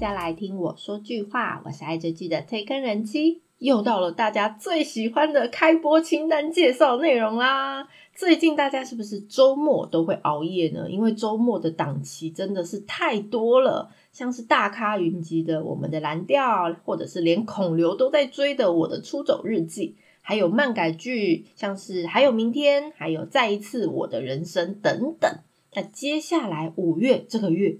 大家来听我说句话，我是爱追剧的推坑人妻，又到了大家最喜欢的开播清单介绍内容啦。最近大家是不是周末都会熬夜呢？因为周末的档期真的是太多了，像是大咖云集的《我们的蓝调》，或者是连孔刘都在追的《我的出走日记》，还有漫改剧，像是还有明天，还有再一次我的人生等等。那接下来五月这个月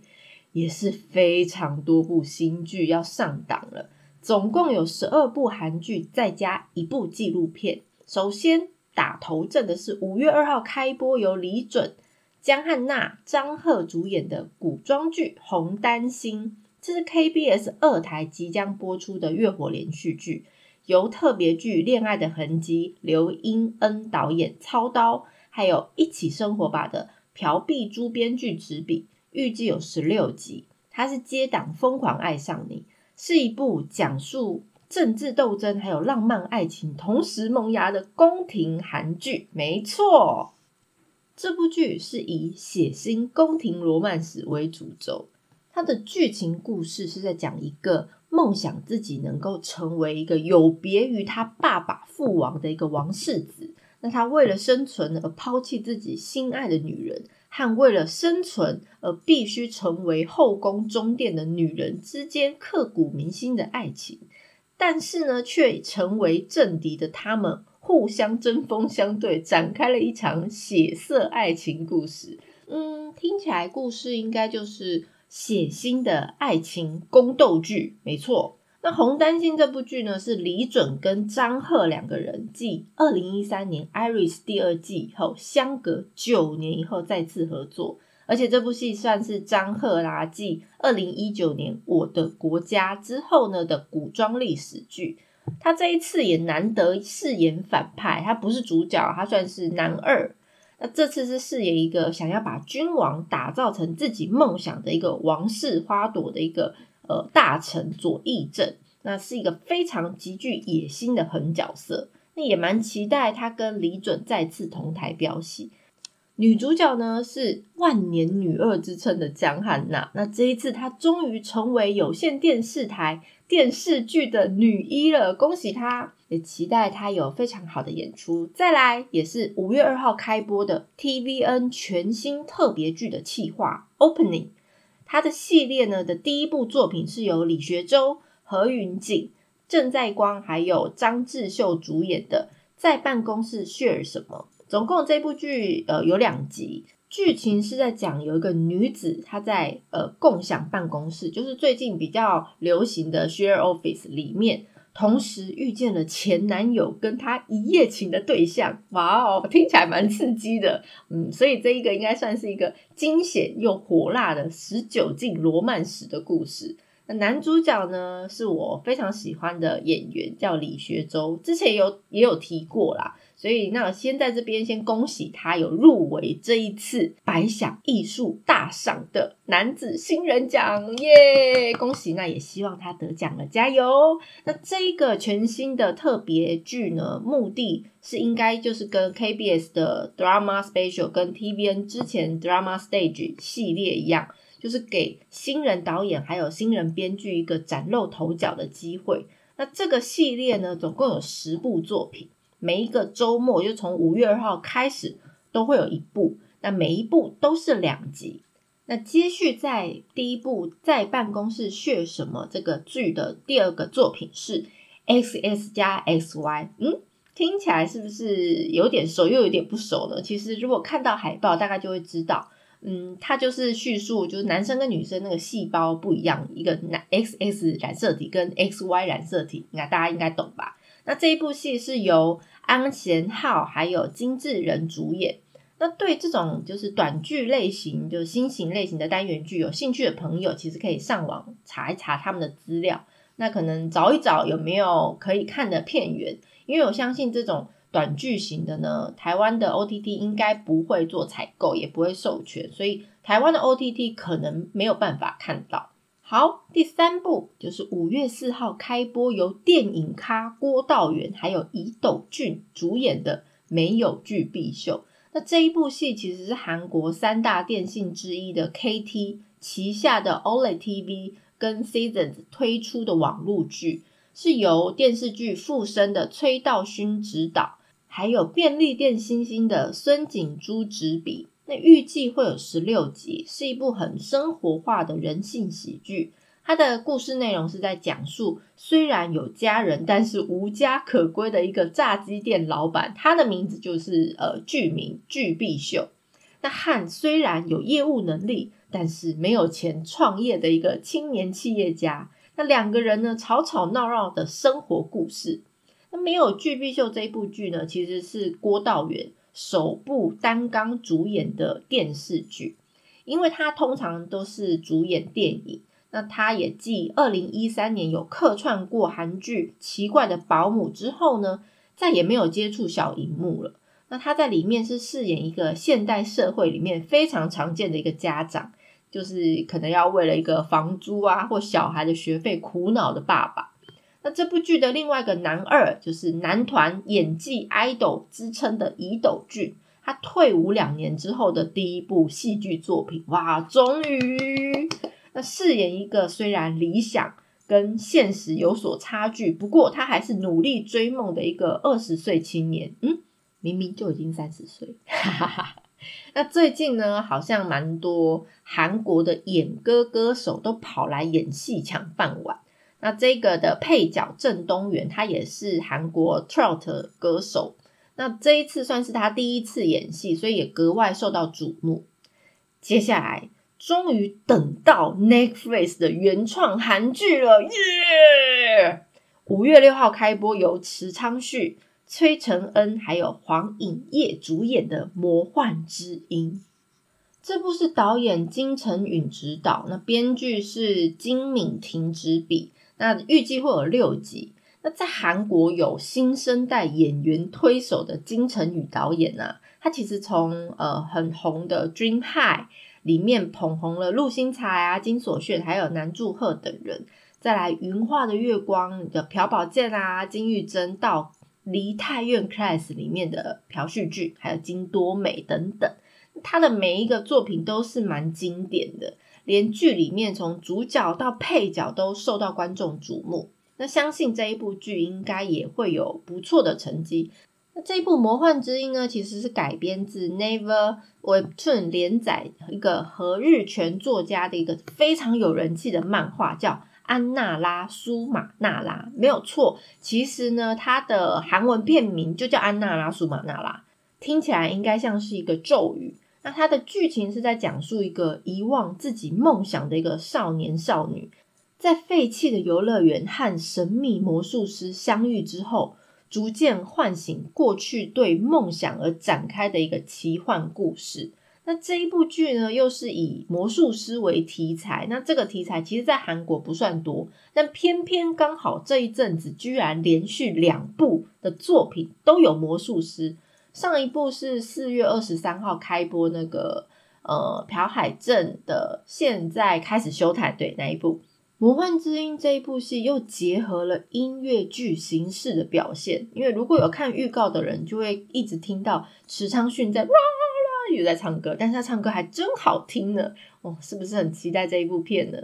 也是非常多部新剧要上档了，总共有十二部韩剧，再加一部纪录片。首先打头阵的是五月二号开播，由李准、江汉娜、张赫主演的古装剧《红丹心》，这是 KBS 二台即将播出的月火连续剧，由特别剧《恋爱的痕迹》刘英恩导演操刀，还有一起生活吧的。朴碧珠编剧执笔，预计有十六集。它是接档《疯狂爱上你》，是一部讲述政治斗争还有浪漫爱情同时萌芽的宫廷韩剧。没错，这部剧是以血腥宫廷罗曼史为主轴。它的剧情故事是在讲一个梦想自己能够成为一个有别于他爸爸父王的一个王世子。那他为了生存而抛弃自己心爱的女人，和为了生存而必须成为后宫中殿的女人之间刻骨铭心的爱情，但是呢，却成为政敌的他们互相针锋相对，展开了一场血色爱情故事。嗯，听起来故事应该就是血腥的爱情宫斗剧，没错。那《红丹心》这部剧呢，是李准跟张赫两个人继二零一三年《Iris》第二季以后，相隔九年以后再次合作。而且这部戏算是张赫啦继二零一九年《我的国家》之后呢的古装历史剧。他这一次也难得饰演反派，他不是主角，他算是男二。那这次是饰演一个想要把君王打造成自己梦想的一个王室花朵的一个。呃，大臣左义正，那是一个非常极具野心的狠角色，那也蛮期待他跟李准再次同台飙戏。女主角呢是万年女二之称的江汉娜，那这一次她终于成为有线电视台电视剧的女一了，恭喜她！也期待她有非常好的演出。再来，也是五月二号开播的 TVN 全新特别剧的企划 Opening。他的系列呢的第一部作品是由李学周、何云锦、郑在光还有张智秀主演的《在办公室 share 什么》。总共这部剧呃有两集，剧情是在讲有一个女子她在呃共享办公室，就是最近比较流行的 share office 里面。同时遇见了前男友跟她一夜情的对象，哇哦，听起来蛮刺激的，嗯，所以这一个应该算是一个惊险又火辣的十九禁罗曼史的故事。那男主角呢，是我非常喜欢的演员，叫李学周，之前有也有提过啦。所以，那先在这边先恭喜他有入围这一次百想艺术大赏的男子新人奖，耶！恭喜，那也希望他得奖了，加油！那这个全新的特别剧呢，目的是应该就是跟 KBS 的 Drama Special 跟 TVN 之前 Drama Stage 系列一样，就是给新人导演还有新人编剧一个崭露头角的机会。那这个系列呢，总共有十部作品。每一个周末，就从五月二号开始，都会有一部。那每一部都是两集。那接续在第一部在办公室学什么这个剧的第二个作品是 X S 加 X Y。嗯，听起来是不是有点熟又有点不熟呢？其实如果看到海报，大概就会知道。嗯，它就是叙述就是男生跟女生那个细胞不一样，一个男 X X 染色体跟 X Y 染色体，应该大家应该懂吧？那这一部戏是由安贤浩还有金智仁主演。那对这种就是短剧类型，就是新型类型的单元剧有兴趣的朋友，其实可以上网查一查他们的资料。那可能找一找有没有可以看的片源，因为我相信这种短剧型的呢，台湾的 OTT 应该不会做采购，也不会授权，所以台湾的 OTT 可能没有办法看到。好，第三部就是五月四号开播，由电影咖郭道元还有伊斗俊主演的《没有剧必秀》。那这一部戏其实是韩国三大电信之一的 KT 旗下的 OLED TV 跟 Seasons 推出的网络剧，是由电视剧《附身》的崔道勋执导，还有便利店星星的孙锦珠执笔。那预计会有十六集，是一部很生活化的人性喜剧。它的故事内容是在讲述，虽然有家人，但是无家可归的一个炸鸡店老板，他的名字就是呃剧名巨必秀。那汉虽然有业务能力，但是没有钱创业的一个青年企业家。那两个人呢，吵吵闹闹的生活故事。那没有巨必秀这一部剧呢，其实是郭道元。首部单纲主演的电视剧，因为他通常都是主演电影，那他也继二零一三年有客串过韩剧《奇怪的保姆》之后呢，再也没有接触小荧幕了。那他在里面是饰演一个现代社会里面非常常见的一个家长，就是可能要为了一个房租啊或小孩的学费苦恼的爸爸。那这部剧的另外一个男二就是男团演技 idol 之称的伊斗俊，他退伍两年之后的第一部戏剧作品，哇，终于那饰演一个虽然理想跟现实有所差距，不过他还是努力追梦的一个二十岁青年，嗯，明明就已经三十岁，哈哈哈。那最近呢，好像蛮多韩国的演歌歌手都跑来演戏抢饭碗。那这个的配角郑东元，他也是韩国 trot 歌手。那这一次算是他第一次演戏，所以也格外受到瞩目。接下来，终于等到 Netflix 的原创韩剧了，耶！五月六号开播，由池昌旭、崔承恩还有黄颖烨主演的《魔幻之音》。这部是导演金城允执导，那编剧是金敏婷执笔。那预计会有六集。那在韩国有新生代演员推手的金城宇导演呐，他其实从呃很红的《Dream High》里面捧红了陆星材啊、金所炫还有南柱赫等人，再来《云画的月光》的朴宝剑啊、金玉珍到《梨泰院 Class》里面的朴叙俊，还有金多美等等，他的每一个作品都是蛮经典的。连剧里面从主角到配角都受到观众瞩目，那相信这一部剧应该也会有不错的成绩。那这一部《魔幻之音》呢，其实是改编自 Never Webtoon 连载一个和日全作家的一个非常有人气的漫画，叫《安娜拉苏玛娜拉》，没有错。其实呢，它的韩文片名就叫《安娜拉苏玛娜拉》，听起来应该像是一个咒语。那它的剧情是在讲述一个遗忘自己梦想的一个少年少女，在废弃的游乐园和神秘魔术师相遇之后，逐渐唤醒过去对梦想而展开的一个奇幻故事。那这一部剧呢，又是以魔术师为题材。那这个题材其实，在韩国不算多，但偏偏刚好这一阵子，居然连续两部的作品都有魔术师。上一部是四月二十三号开播那个呃朴海镇的，现在开始休台对那一部《魔幻之音》这一部戏又结合了音乐剧形式的表现，因为如果有看预告的人，就会一直听到池昌旭在啦啦啦又在唱歌，但是他唱歌还真好听呢，哦，是不是很期待这一部片呢？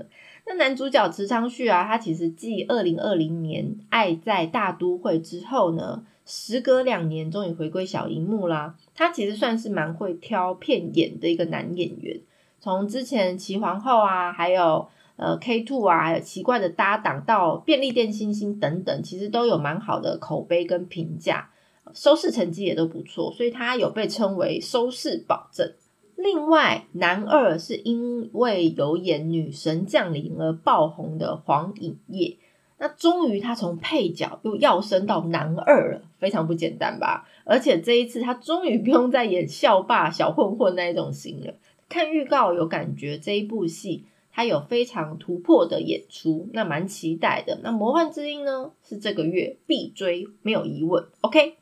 那男主角池昌旭啊，他其实继二零二零年《爱在大都会》之后呢。时隔两年，终于回归小荧幕啦。他其实算是蛮会挑片演的一个男演员。从之前齐皇后啊，还有呃 K Two 啊，还有奇怪的搭档，到便利店星星等等，其实都有蛮好的口碑跟评价，收视成绩也都不错。所以他有被称为收视保证。另外，男二是因为有演女神降临而爆红的黄颖烨。那终于，他从配角又要升到男二了，非常不简单吧？而且这一次，他终于不用再演校霸、小混混那一种型了。看预告有感觉，这一部戏他有非常突破的演出，那蛮期待的。那《魔幻之音》呢，是这个月必追，没有疑问。OK，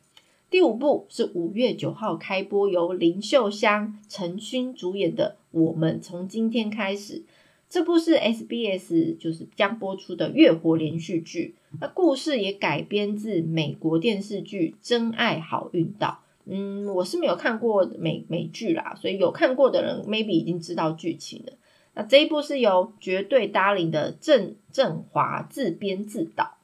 第五部是五月九号开播，由林秀香、陈勋主演的《我们从今天开始》。这部是 SBS 就是将播出的月活连续剧，那故事也改编自美国电视剧《真爱好运道》。嗯，我是没有看过美美剧啦，所以有看过的人 maybe 已经知道剧情了。那这一部是由绝对 Darling 的郑振华自编自导，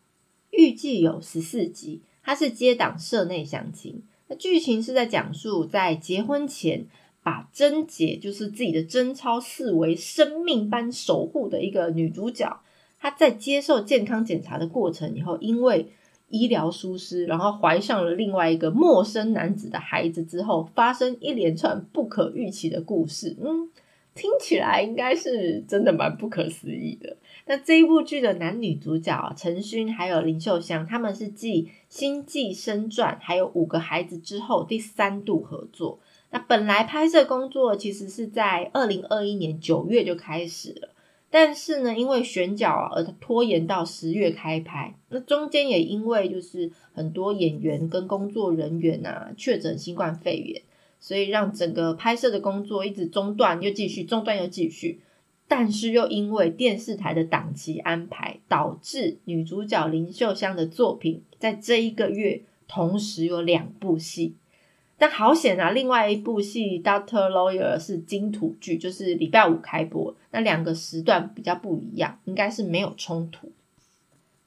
预计有十四集。它是接档社内相亲，那剧情是在讲述在结婚前把贞洁，就是自己的贞操视为生命般守护的一个女主角。她在接受健康检查的过程以后，因为医疗疏失，然后怀上了另外一个陌生男子的孩子之后，发生一连串不可预期的故事。嗯，听起来应该是真的蛮不可思议的。那这一部剧的男女主角陈勋还有林秀香，他们是继《星际生传》还有五个孩子之后第三度合作。那本来拍摄工作其实是在二零二一年九月就开始了，但是呢，因为选角而拖延到十月开拍。那中间也因为就是很多演员跟工作人员啊确诊新冠肺炎，所以让整个拍摄的工作一直中断又继续，中断又继续。但是又因为电视台的档期安排，导致女主角林秀香的作品在这一个月同时有两部戏。但好险啊，另外一部戏《Doctor Lawyer》是金土剧，就是礼拜五开播，那两个时段比较不一样，应该是没有冲突。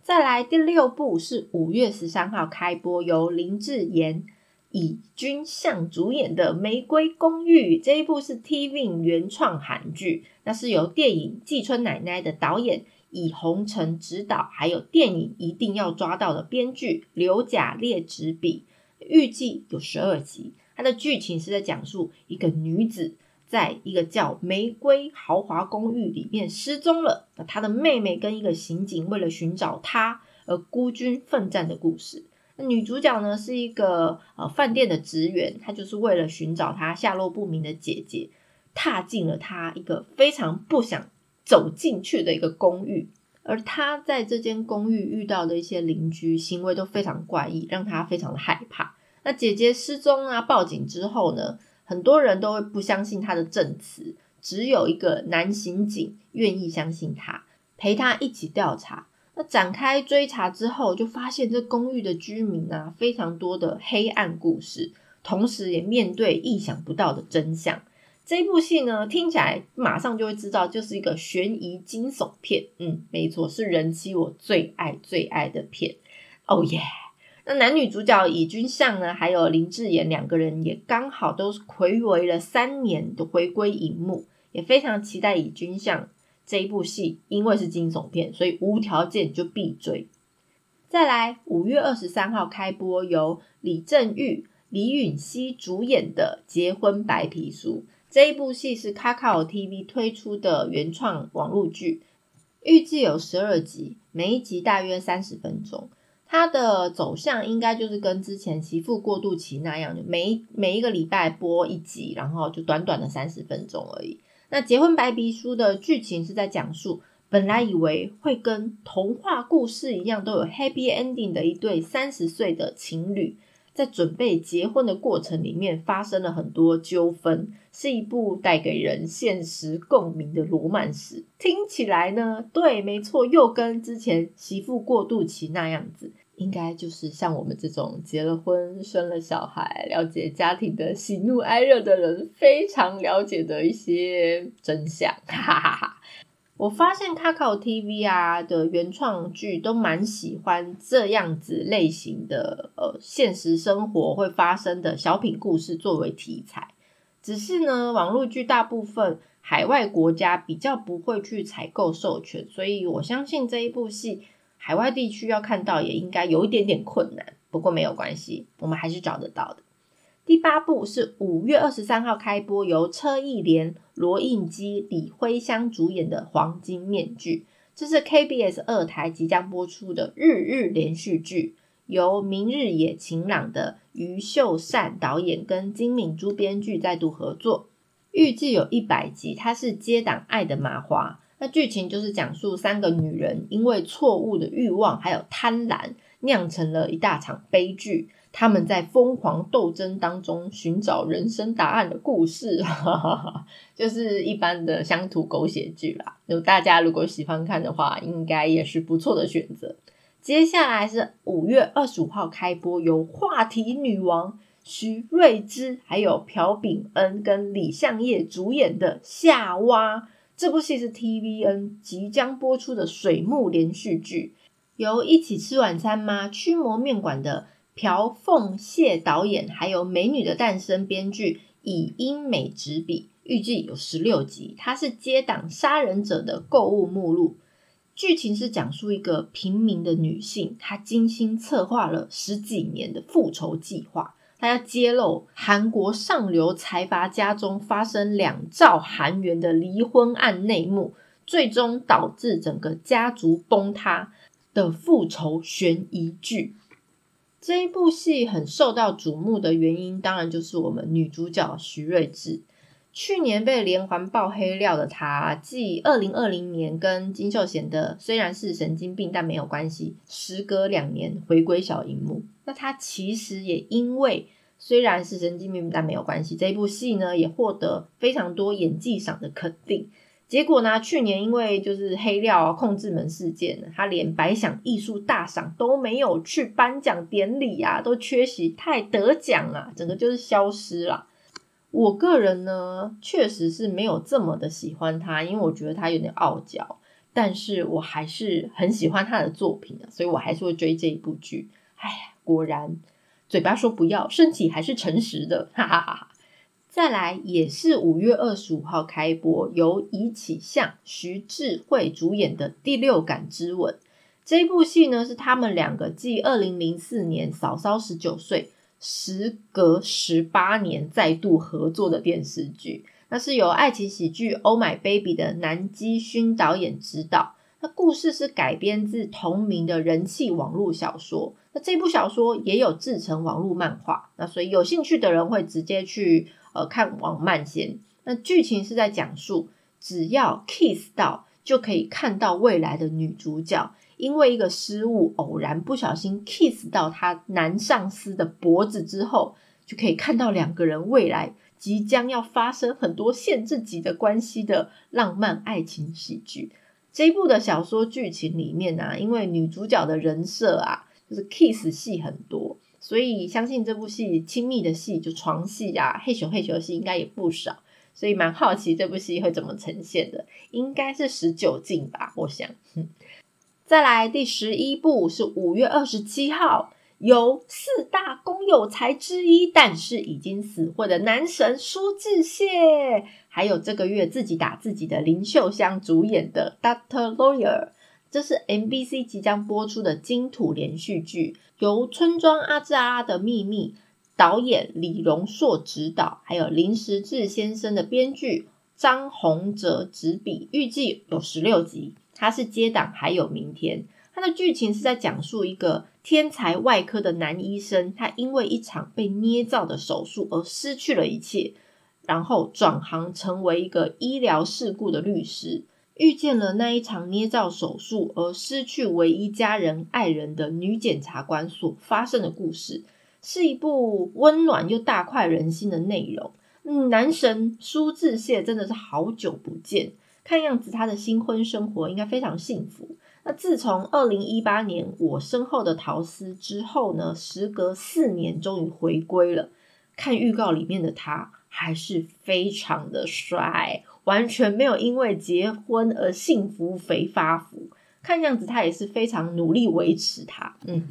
再来第六部是五月十三号开播，由林志妍。以君相主演的《玫瑰公寓》这一部是 TVN 原创韩剧，那是由电影《季春奶奶》的导演以红尘执导，还有电影一定要抓到的编剧刘甲烈执笔，预计有十二集。它的剧情是在讲述一个女子在一个叫玫瑰豪华公寓里面失踪了，那她的妹妹跟一个刑警为了寻找她而孤军奋战的故事。那女主角呢是一个呃饭店的职员，她就是为了寻找她下落不明的姐姐，踏进了她一个非常不想走进去的一个公寓，而他在这间公寓遇到的一些邻居行为都非常怪异，让他非常的害怕。那姐姐失踪啊，报警之后呢，很多人都会不相信他的证词，只有一个男刑警愿意相信他，陪他一起调查。那展开追查之后，就发现这公寓的居民啊，非常多的黑暗故事，同时也面对意想不到的真相。这部戏呢，听起来马上就会知道，就是一个悬疑惊悚片。嗯，没错，是人妻我最爱最爱的片。哦耶！那男女主角以君相呢，还有林志妍两个人，也刚好都是暌违了三年的回归荧幕，也非常期待以君相。这一部戏因为是惊悚片，所以无条件就必追。再来，五月二十三号开播，由李正玉、李允熙主演的《结婚白皮书》这一部戏是 Kakao TV 推出的原创网络剧，预计有十二集，每一集大约三十分钟。它的走向应该就是跟之前《媳妇过渡期》那样，就每每一个礼拜播一集，然后就短短的三十分钟而已。那《结婚白皮书》的剧情是在讲述，本来以为会跟童话故事一样都有 happy ending 的一对三十岁的情侣，在准备结婚的过程里面发生了很多纠纷，是一部带给人现实共鸣的罗曼史。听起来呢，对，没错，又跟之前《媳妇过渡期》那样子。应该就是像我们这种结了婚、生了小孩、了解家庭的喜怒哀乐的人，非常了解的一些真相。哈哈哈！我发现 kakotv 啊的原创剧都蛮喜欢这样子类型的，呃，现实生活会发生的小品故事作为题材。只是呢，网络剧大部分海外国家比较不会去采购授权，所以我相信这一部戏。海外地区要看到也应该有一点点困难，不过没有关系，我们还是找得到的。第八部是五月二十三号开播，由车艺莲、罗应基、李辉香主演的《黄金面具》，这是 KBS 二台即将播出的日日连续剧，由明日也晴朗的余秀善导演跟金敏珠编剧再度合作，预计有一百集，它是接档《爱的麻花》。那剧情就是讲述三个女人因为错误的欲望还有贪婪，酿成了一大场悲剧。他们在疯狂斗争当中寻找人生答案的故事，就是一般的乡土狗血剧啦。就大家如果喜欢看的话，应该也是不错的选择。接下来是五月二十五号开播，由话题女王徐瑞芝、还有朴炳恩跟李相业主演的《夏娃》。这部戏是 TVN 即将播出的水木连续剧，由一起吃晚餐吗？驱魔面馆的朴凤燮导演，还有《美女的诞生》编剧以英美执笔，预计有十六集。它是接档《杀人者》的购物目录。剧情是讲述一个平民的女性，她精心策划了十几年的复仇计划。她要揭露韩国上流财阀家中发生两兆韩元的离婚案内幕，最终导致整个家族崩塌的复仇悬疑剧。这一部戏很受到瞩目的原因，当然就是我们女主角徐睿智。去年被连环爆黑料的她，继二零二零年跟金秀贤的虽然是神经病，但没有关系，时隔两年回归小荧幕。那她其实也因为虽然是神经病，但没有关系，这一部戏呢也获得非常多演技上的肯定。结果呢，去年因为就是黑料啊控制门事件，他连白想艺术大赏都没有去颁奖典礼啊，都缺席，太得奖啊，整个就是消失了。我个人呢，确实是没有这么的喜欢他，因为我觉得他有点傲娇，但是我还是很喜欢他的作品，所以我还是会追这一部剧。哎呀，果然嘴巴说不要，身体还是诚实的，哈哈哈哈。再来也是五月二十五号开播，由尹启相、徐智慧主演的《第六感之吻》这部戏呢，是他们两个继二零零四年嫂嫂十九岁。时隔十八年再度合作的电视剧，那是由爱情喜剧《Oh My Baby》的南基勋导演执导。那故事是改编自同名的人气网络小说。那这部小说也有制成网络漫画。那所以有兴趣的人会直接去呃看网漫先。那剧情是在讲述，只要 kiss 到就可以看到未来的女主角。因为一个失误，偶然不小心 kiss 到她男上司的脖子之后，就可以看到两个人未来即将要发生很多限制级的关系的浪漫爱情喜剧。这一部的小说剧情里面呢，因为女主角的人设啊，就是 kiss 戏很多，所以相信这部戏亲密的戏，就床戏啊、嘿咻嘿咻的戏应该也不少，所以蛮好奇这部戏会怎么呈现的，应该是十九禁吧，我想。再来第十一部是五月二十七号，由四大公有才之一，但是已经死会的男神苏志燮，还有这个月自己打自己的林秀香主演的《Doctor Lawyer》，这是 MBC 即将播出的金土连续剧，由村庄阿兹阿拉的秘密导演李荣硕执导，还有林时志先生的编剧张宏哲执笔，预计有十六集。它是接档，还有明天。它的剧情是在讲述一个天才外科的男医生，他因为一场被捏造的手术而失去了一切，然后转行成为一个医疗事故的律师，遇见了那一场捏造手术而失去唯一家人爱人的女检察官所发生的故事，是一部温暖又大快人心的内容。嗯，男神苏志燮真的是好久不见。看样子他的新婚生活应该非常幸福。那自从二零一八年我身后的陶斯之后呢，时隔四年终于回归了。看预告里面的他还是非常的帅，完全没有因为结婚而幸福肥发福。看样子他也是非常努力维持他，嗯，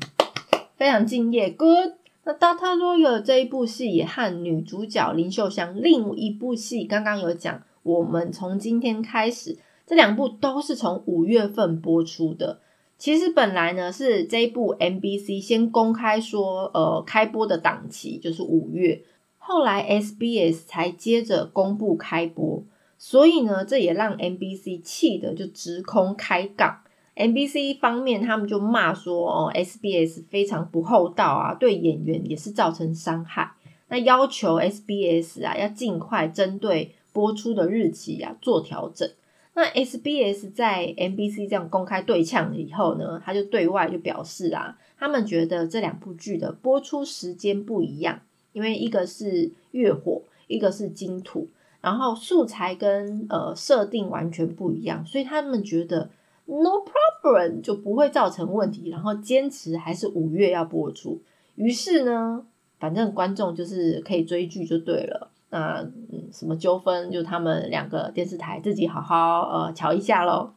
非常敬业。Good。那《Data Lawyer》这一部戏也和女主角林秀香另一部戏刚刚有讲。我们从今天开始，这两部都是从五月份播出的。其实本来呢是这一部 MBC 先公开说，呃，开播的档期就是五月，后来 SBS 才接着公布开播，所以呢，这也让 MBC 气的就直空开杠。MBC 方面他们就骂说，哦，SBS 非常不厚道啊，对演员也是造成伤害。那要求 SBS 啊要尽快针对。播出的日期呀做调整。那 SBS 在 NBC 这样公开对呛以后呢，他就对外就表示啊，他们觉得这两部剧的播出时间不一样，因为一个是月火，一个是金土，然后素材跟呃设定完全不一样，所以他们觉得 no problem 就不会造成问题，然后坚持还是五月要播出。于是呢，反正观众就是可以追剧就对了。那嗯，什么纠纷就他们两个电视台自己好好呃瞧一下喽。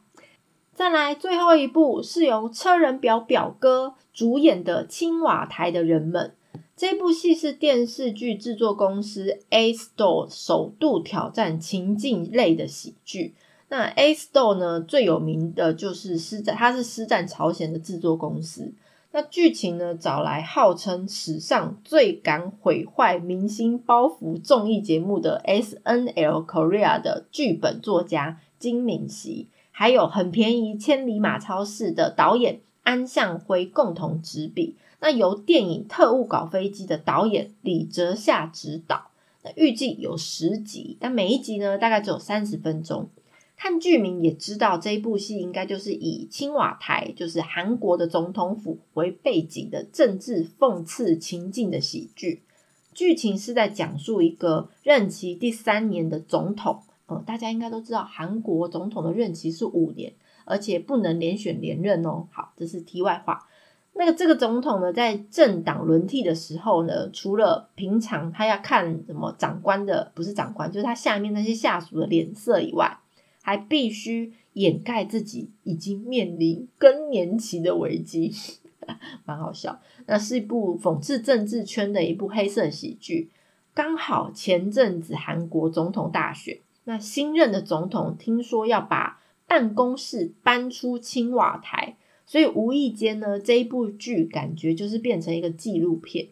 再来最后一部是由车仁表表哥主演的《青瓦台的人们》。这部戏是电视剧制作公司 A Store 首度挑战情境类的喜剧。那 A Store 呢，最有名的就是施展，它是施展朝鲜的制作公司。那剧情呢，找来号称史上最敢毁坏明星包袱综艺节目的 S N L Korea 的剧本作家金敏熙，还有很便宜千里马超市的导演安向辉共同执笔。那由电影《特务搞飞机》的导演李哲夏执导，那预计有十集，但每一集呢大概只有三十分钟。看剧名也知道，这一部戏应该就是以青瓦台，就是韩国的总统府为背景的政治讽刺情境的喜剧。剧情是在讲述一个任期第三年的总统，呃，大家应该都知道，韩国总统的任期是五年，而且不能连选连任哦。好，这是题外话。那个这个总统呢，在政党轮替的时候呢，除了平常他要看什么长官的，不是长官，就是他下面那些下属的脸色以外，还必须掩盖自己已经面临更年期的危机，蛮好笑。那是一部讽刺政治圈的一部黑色喜剧。刚好前阵子韩国总统大选，那新任的总统听说要把办公室搬出青瓦台。所以无意间呢，这一部剧感觉就是变成一个纪录片。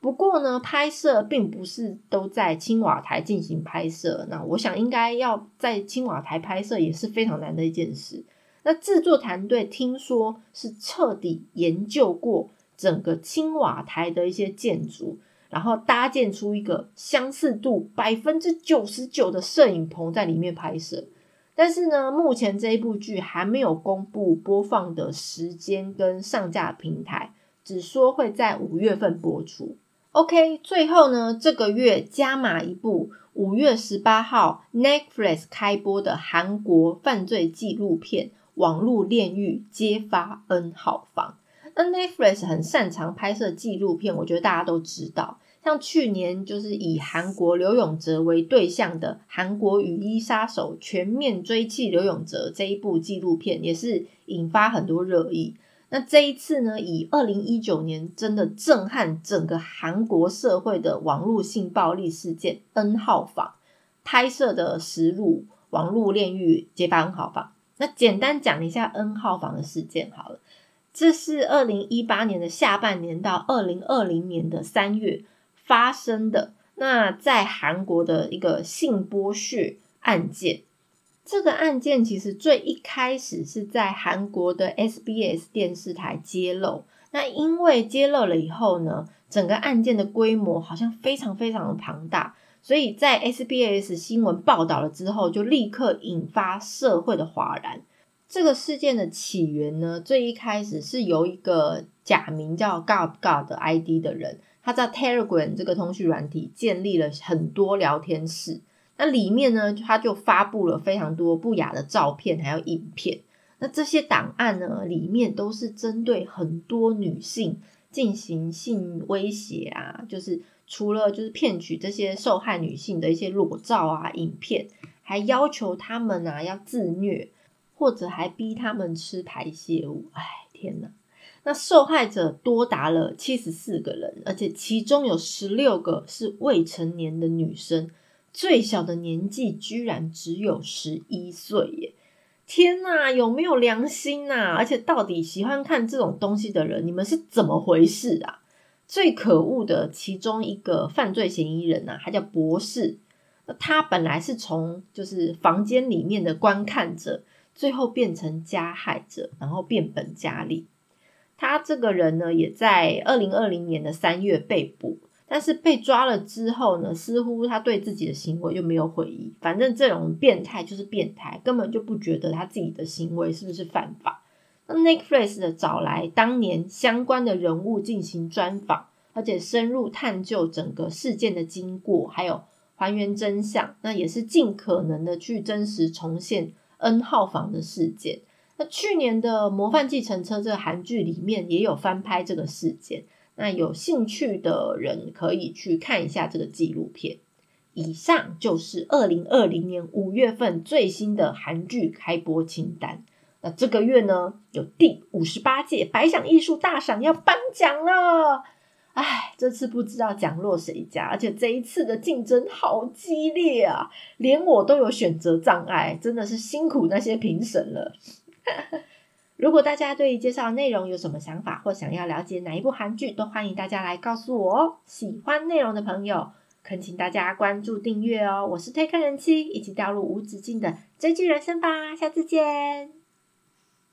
不过呢，拍摄并不是都在青瓦台进行拍摄。那我想应该要在青瓦台拍摄也是非常难的一件事。那制作团队听说是彻底研究过整个青瓦台的一些建筑，然后搭建出一个相似度百分之九十九的摄影棚在里面拍摄。但是呢，目前这一部剧还没有公布播放的时间跟上架平台，只说会在五月份播出。OK，最后呢，这个月加码一部五月十八号 Netflix 开播的韩国犯罪纪录片《网络炼狱揭发 N 号房》。那 Netflix 很擅长拍摄纪录片，我觉得大家都知道。像去年就是以韩国刘永哲为对象的《韩国雨衣杀手全面追缉刘永哲》这一部纪录片，也是引发很多热议。那这一次呢，以二零一九年真的震撼整个韩国社会的网络性暴力事件 N 号房拍摄的实录《网络炼狱揭发 N 号房》。那简单讲一下 N 号房的事件好了，这是二零一八年的下半年到二零二零年的三月。发生的那在韩国的一个性剥削案件，这个案件其实最一开始是在韩国的 SBS 电视台揭露。那因为揭露了以后呢，整个案件的规模好像非常非常的庞大，所以在 SBS 新闻报道了之后，就立刻引发社会的哗然。这个事件的起源呢，最一开始是由一个假名叫 God God 的 ID 的人。他在 Telegram 这个通讯软体建立了很多聊天室，那里面呢，他就发布了非常多不雅的照片还有影片。那这些档案呢，里面都是针对很多女性进行性威胁啊，就是除了就是骗取这些受害女性的一些裸照啊、影片，还要求他们啊要自虐，或者还逼他们吃排泄物。哎，天哪！那受害者多达了七十四个人，而且其中有十六个是未成年的女生，最小的年纪居然只有十一岁耶！天呐，有没有良心呐？而且到底喜欢看这种东西的人，你们是怎么回事啊？最可恶的其中一个犯罪嫌疑人呐，他叫博士，那他本来是从就是房间里面的观看者，最后变成加害者，然后变本加厉。他这个人呢，也在二零二零年的三月被捕，但是被抓了之后呢，似乎他对自己的行为就没有悔意。反正这种变态就是变态，根本就不觉得他自己的行为是不是犯法。那 Netflix 的找来当年相关的人物进行专访，而且深入探究整个事件的经过，还有还原真相，那也是尽可能的去真实重现 N 号房的事件。那去年的《模范计程车》这个韩剧里面也有翻拍这个事件，那有兴趣的人可以去看一下这个纪录片。以上就是二零二零年五月份最新的韩剧开播清单。那这个月呢，有第五十八届百想艺术大赏要颁奖了。唉，这次不知道奖落谁家，而且这一次的竞争好激烈啊，连我都有选择障碍，真的是辛苦那些评审了。如果大家对于介绍内容有什么想法，或想要了解哪一部韩剧，都欢迎大家来告诉我哦。喜欢内容的朋友，恳请大家关注订阅哦。我是推坑人妻，一起掉入无止境的追剧人生吧，下次见。